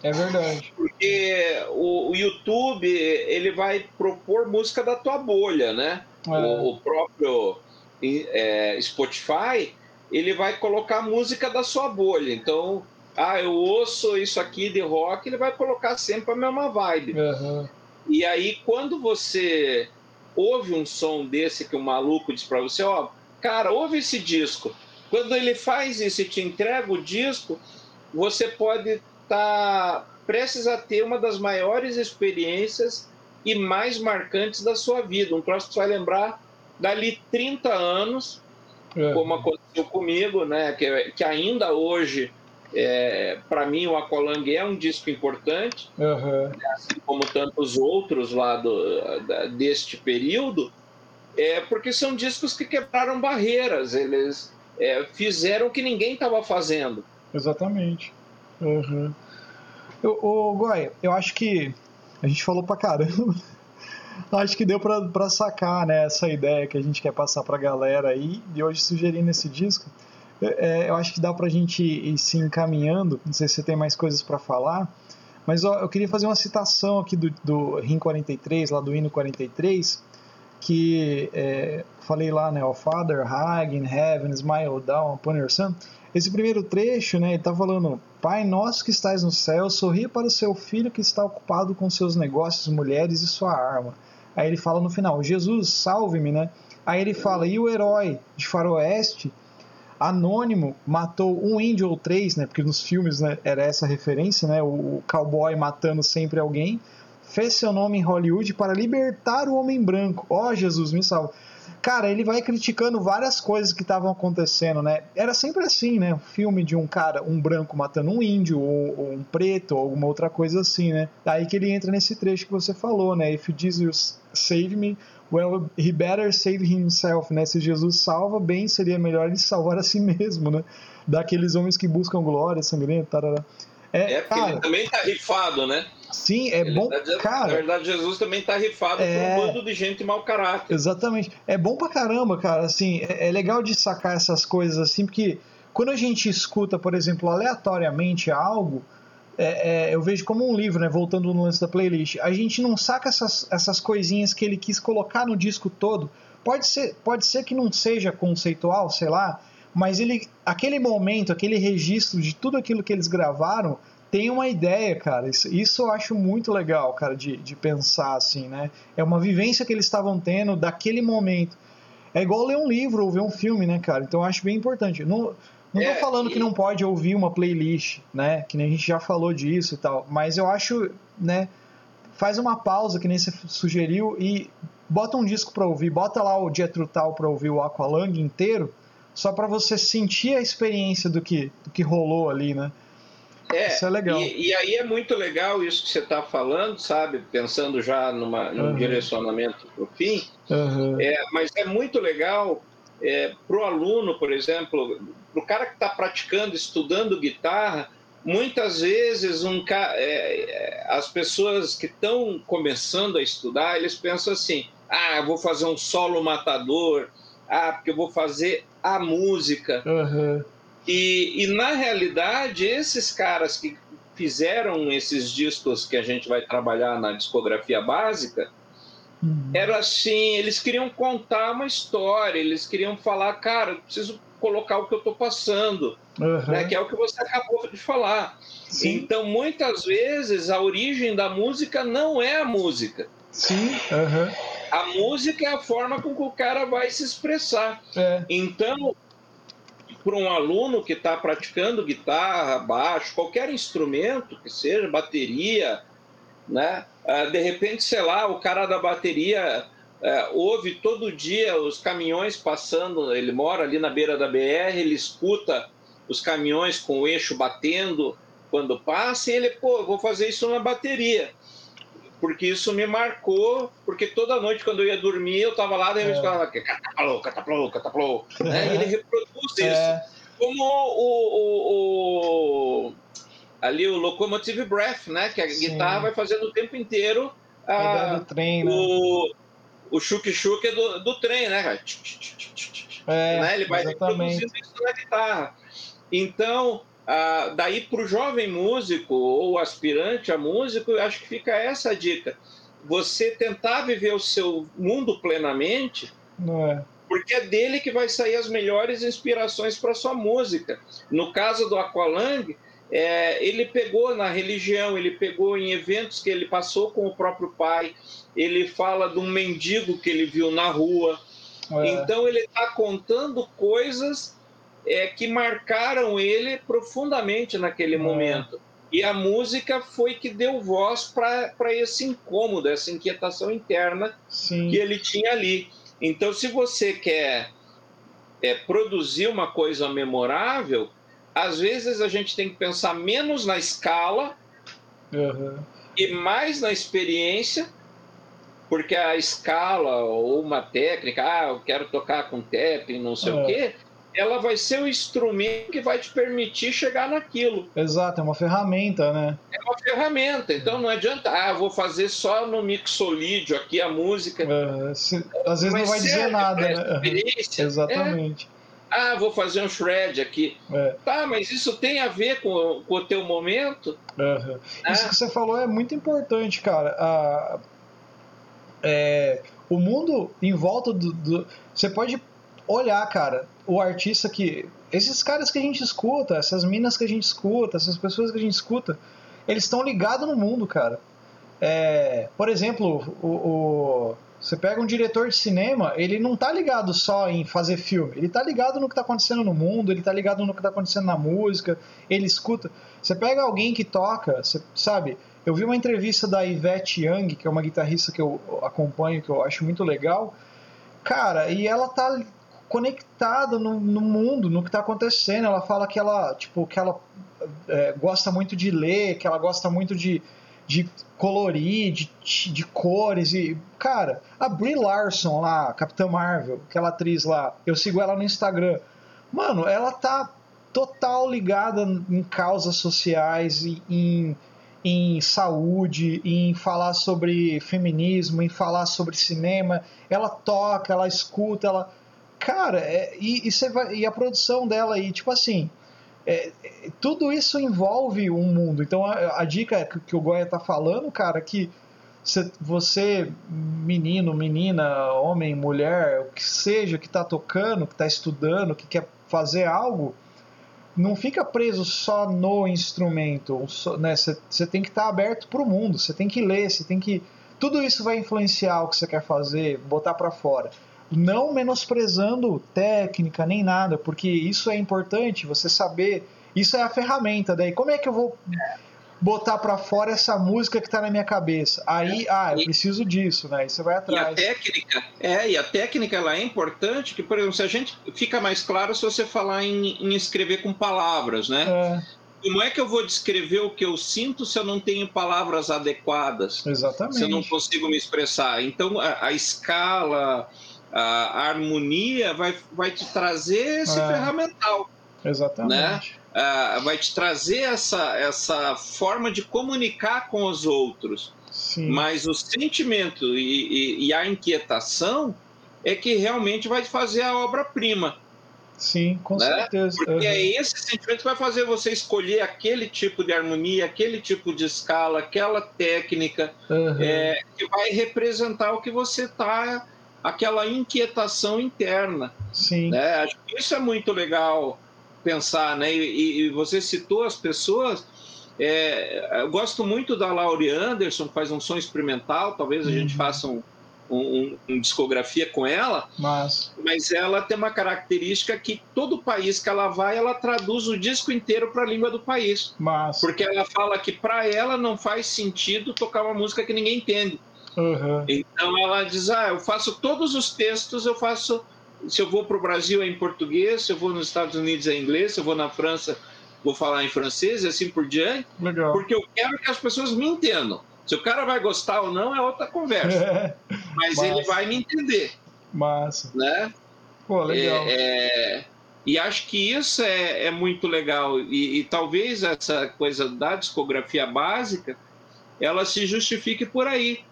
É verdade. Porque o, o YouTube ele vai propor música da tua bolha, né? É. O, o, próprio é, Spotify ele vai colocar música da sua bolha. Então, ah, eu ouço isso aqui de rock, ele vai colocar sempre a mesma vibe. Uhum. E aí, quando você ouve um som desse que o maluco diz para você, ó, cara, ouve esse disco. Quando ele faz isso e te entrega o disco, você pode estar tá prestes a ter uma das maiores experiências e mais marcantes da sua vida. Um troço que você vai lembrar dali 30 anos, é. como aconteceu comigo, né? Que, que ainda hoje é, para mim, o Aqualung é um disco importante, uhum. assim como tantos outros lá do, da, deste período, é, porque são discos que quebraram barreiras, eles é, fizeram o que ninguém estava fazendo. Exatamente. Uhum. Eu, ô, Goy, eu acho que a gente falou pra caramba. Acho que deu para sacar né, essa ideia que a gente quer passar pra galera aí, de hoje sugerindo esse disco. É, eu acho que dá para a gente ir se encaminhando. Não sei se você tem mais coisas para falar, mas ó, eu queria fazer uma citação aqui do, do RIM 43, lá do hino 43, que é, falei lá, né? O Father, high in heaven, smile down upon your son. Esse primeiro trecho, né? Ele está falando: Pai nosso que estás no céu, sorria para o seu filho que está ocupado com seus negócios, mulheres e sua arma. Aí ele fala no final: Jesus, salve-me, né? Aí ele fala: E o herói de faroeste? Anônimo matou um índio ou três, né? Porque nos filmes né, era essa referência, né? O, cowboy matando sempre alguém. Fez seu nome em Hollywood para libertar o homem branco. Ó, oh, Jesus, me salva. Cara, ele vai criticando várias coisas que estavam acontecendo, né? Era sempre assim, né? Um filme de um cara, um branco matando um índio, ou, ou, um preto, ou alguma outra coisa assim, né? Daí que ele entra nesse trecho que você falou, né? If Jesus save me, well, he better save himself, né? Se Jesus salva, bem, seria melhor ele salvar a si mesmo, né? Daqueles homens que buscam glória, sangrenta, tarará. É, é porque cara, ele também tá rifado, né? Sim, é ele bom, tá, cara. Na verdade, Jesus também tá rifado é... por um bando de gente mau caráter. Exatamente. É bom pra caramba, cara. Assim, é, é legal de sacar essas coisas assim, porque quando a gente escuta, por exemplo, aleatoriamente algo, é, é, eu vejo como um livro, né? Voltando no lance da playlist. A gente não saca essas, essas coisinhas que ele quis colocar no disco todo Pode ser, pode ser que não seja conceitual, sei lá, mas ele, aquele momento, aquele registro de tudo aquilo que eles gravaram tem uma ideia, cara. Isso, isso eu acho muito legal, cara, de, de pensar assim, né? É uma vivência que eles estavam tendo daquele momento. É igual ler um livro ou ver um filme, né, cara? Então eu acho bem importante. Não, não é, tô falando e... que não pode ouvir uma playlist, né? Que nem a gente já falou disso e tal. Mas eu acho, né? Faz uma pausa, que nem você sugeriu, e bota um disco pra ouvir. Bota lá o Jethro Tull pra ouvir o Aqualung inteiro, só para você sentir a experiência do que, do que rolou ali, né? É, isso é legal. E, e, aí é muito legal isso que você está falando, sabe? Pensando já numa, num uhum. direcionamento para o fim. Uhum. É, mas é muito legal é, para o aluno, por exemplo, para o cara que está praticando, estudando guitarra, muitas vezes um, é, é, as pessoas que estão começando a estudar, eles pensam assim, ah, vou fazer um solo matador, ah, porque eu vou fazer a música. Uhum. E, e na realidade, esses caras que fizeram esses discos que a gente vai trabalhar na discografia básica, uhum. era assim, eles queriam contar uma história, eles queriam falar, cara, eu preciso colocar o que eu estou passando, uhum. né, que é o que você acabou de falar. Sim. Então, muitas vezes, a origem da música não é a música. Sim. Uhum. A música é a forma com que o cara vai se expressar. É. Então, para um aluno que está praticando guitarra, baixo, qualquer instrumento que seja, bateria, né? Ah, de repente, sei lá, o cara da bateria é, ouve todo dia os caminhões passando, ele mora ali na beira da BR, ele escuta os caminhões com o eixo batendo quando passa, e ele, pô, vou fazer isso na bateria. Porque isso me marcou, porque toda noite quando eu ia dormir, eu estava lá, daí eu ficava, cataplou, cataplou, cataplou, né? E ele reproduz é. isso. Como o, o, o, ali o Locomotive Breath, né? Que a Sim. guitarra vai fazendo o tempo inteiro a, trem, né? o, o chuk-chuk é do, do trem, né, É, né? Ele vai exatamente. reproduzindo isso na guitarra. Então, ah, daí para o jovem músico ou aspirante a músico, eu acho que fica essa dica. Você tentar viver o seu mundo plenamente, é. porque é dele que vai sair as melhores inspirações para sua música. No caso do Aqualung, é, ele pegou na religião, ele pegou em eventos que ele passou com o próprio pai, ele fala de um mendigo que ele viu na rua. É. Então ele está contando coisas é, que marcaram ele profundamente naquele é. momento. E a música foi que deu voz para esse incômodo, essa inquietação interna Sim. que ele tinha ali. Então, se você quer é, produzir uma coisa memorável, às vezes a gente tem que pensar menos na escala uhum. e mais na experiência, porque a escala ou uma técnica, ah, eu quero tocar com tapping, não sei o quê, ela vai ser o instrumento que vai te permitir chegar naquilo. Exato, é uma ferramenta, né? É uma ferramenta, então não adianta, ah, vou fazer só no mixolídio aqui a música. É, se, às vezes vai não vai dizer nada, né? Exatamente. É. Ah, vou fazer um shred aqui. É. Tá, mas isso tem a ver com, com o teu momento? Uhum. Ah. Isso que você falou é muito importante, cara. Ah, é, o mundo em volta do, do. Você pode olhar, cara, o artista que. Esses caras que a gente escuta, essas minas que a gente escuta, essas pessoas que a gente escuta, eles estão ligados no mundo, cara. É, por exemplo, o, o você pega um diretor de cinema, ele não tá ligado só em fazer filme, ele tá ligado no que tá acontecendo no mundo, ele tá ligado no que tá acontecendo na música, ele escuta. Você pega alguém que toca, você, sabe? Eu vi uma entrevista da Yvette Young, que é uma guitarrista que eu acompanho, que eu acho muito legal. Cara, e ela tá conectada no, no mundo, no que tá acontecendo. Ela fala que ela, tipo, que ela é, gosta muito de ler, que ela gosta muito de de colorir, de, de cores e cara, a Brie Larson lá, Capitã Marvel, aquela atriz lá, eu sigo ela no Instagram. Mano, ela tá total ligada em causas sociais em em saúde, em falar sobre feminismo, em falar sobre cinema. Ela toca, ela escuta, ela. Cara, é, e, e, vai, e a produção dela aí, tipo assim, é, tudo isso envolve um mundo. Então a, a dica que, que o Goya tá falando, cara, é que você, menino, menina, homem, mulher, o que seja que está tocando, que está estudando, que quer fazer algo, não fica preso só no instrumento. Né? Você tem que estar tá aberto para o mundo, você tem que ler, você tem que. Tudo isso vai influenciar o que você quer fazer, botar para fora. Não menosprezando técnica nem nada, porque isso é importante, você saber. Isso é a ferramenta. Daí, como é que eu vou botar para fora essa música que tá na minha cabeça. Aí, é. ah, eu preciso disso, né? Aí você vai atrás. E a técnica, é, e a técnica ela é importante, que, por exemplo, se a gente fica mais claro se você falar em, em escrever com palavras, né? É. Como é que eu vou descrever o que eu sinto se eu não tenho palavras adequadas? Exatamente. Se eu não consigo me expressar. Então, a, a escala, a, harmonia vai, vai te trazer esse é. ferramental. Exatamente. Né? uh, vai te trazer essa, essa forma de comunicar com os outros. Sim. Mas o sentimento e, e, e, a inquietação é que realmente vai fazer a obra-prima. Sim, com né? certeza. Porque uhum. é esse sentimento que vai fazer você escolher aquele tipo de harmonia, aquele tipo de escala, aquela técnica, uhum. é, que vai representar o que você está, aquela inquietação interna. Sim. Né? Isso é muito legal pensar, né? E, e você citou as pessoas. É, eu gosto muito da Laurie Anderson, que faz um som experimental. Talvez a uhum. gente faça um, um, um, discografia com ela. Mas... mas ela tem uma característica que todo país que ela vai, ela traduz o disco inteiro para a língua do país. Mas... Porque ela fala que para ela não faz sentido tocar uma música que ninguém entende. Uhum. Então ela diz: ah, eu faço todos os textos, eu faço se eu vou para o Brasil é em português, se eu vou nos Estados Unidos é em inglês, se eu vou na França vou falar em francês e assim por diante. Legal. Porque eu quero que as pessoas me entendam. Se o cara vai gostar ou não é outra conversa. É. Mas Massa. ele vai me entender. Massa. Né? Pô, legal. É, é, e acho que isso é, é muito legal. E, e, talvez essa coisa da discografia básica ela se justifique por aí.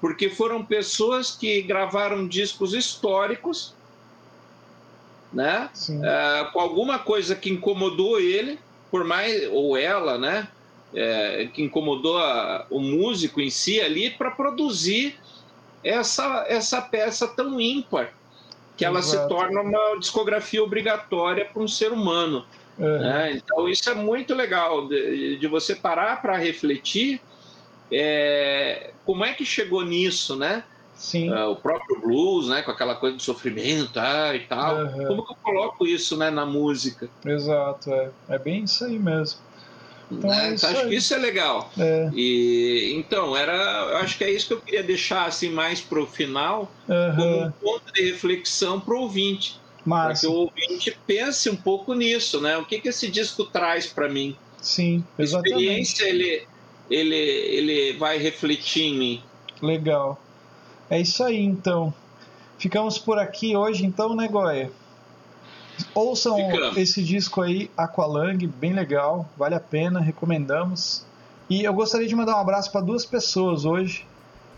Porque foram pessoas que gravaram discos históricos né? É, com alguma coisa que incomodou ele, por mais ou ela, né? É, que incomodou a, o músico em si ali para produzir essa essa peça tão ímpar que ela Exato. se torna uma discografia obrigatória para um ser humano. Uhum. Né? Então isso é muito legal de, de você parar para refletir é, como é que chegou nisso, né? Sim. Uh, o próprio blues, né, com aquela coisa de sofrimento ah, e tal. Uhum. Como que eu coloco isso né, na música? Exato, é, é bem isso aí mesmo. Então, né? é acho aí. que isso é legal. É. E então era, acho que é isso que eu queria deixar assim mais para o final, uhum. como um ponto de reflexão para o ouvinte, para que o ouvinte pense um pouco nisso, né? O que que esse disco traz para mim? Sim, exatamente. A experiência ele ele ele vai refletir em mim. Legal. É isso aí, então. Ficamos por aqui hoje, então, né, Goya? Ouçam Ficamos. esse disco aí, Aqualung, bem legal, vale a pena, recomendamos. E eu gostaria de mandar um abraço para duas pessoas hoje,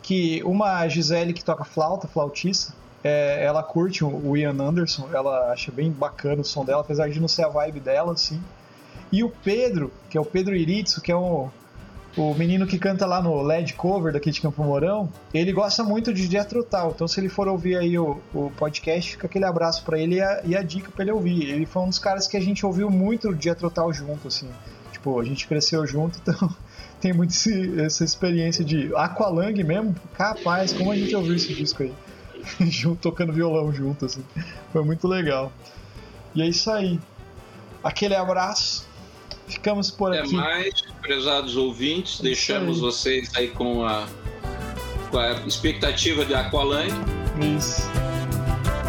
que uma a Gisele que toca flauta, flautista, é, ela curte o Ian Anderson, ela acha bem bacana o som dela, apesar de não ser a vibe dela, assim. E o Pedro, que é o Pedro Iritsu, que é um o menino que canta lá no LED Cover daqui de Campo Mourão, ele gosta muito de Jethro Tull. Então, se ele for ouvir aí o, o podcast, fica aquele abraço para ele e a, e a, dica para ele ouvir. Ele foi um dos caras que a gente ouviu muito Tull junto, assim. Tipo, a gente cresceu junto, então tem muito esse, essa experiência de Aqualung mesmo. Capaz, como a gente ouviu esse disco aí. tocando violão junto, assim. Foi muito legal. E é isso aí. Aquele abraço Ficamos por Até aqui. mais, prezados ouvintes. Deixamos aí. vocês aí com a, com a expectativa de Aqualand. Isso.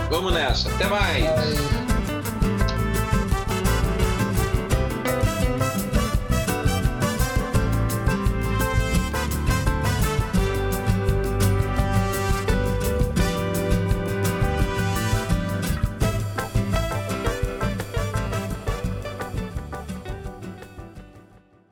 Vamos nessa. Até mais.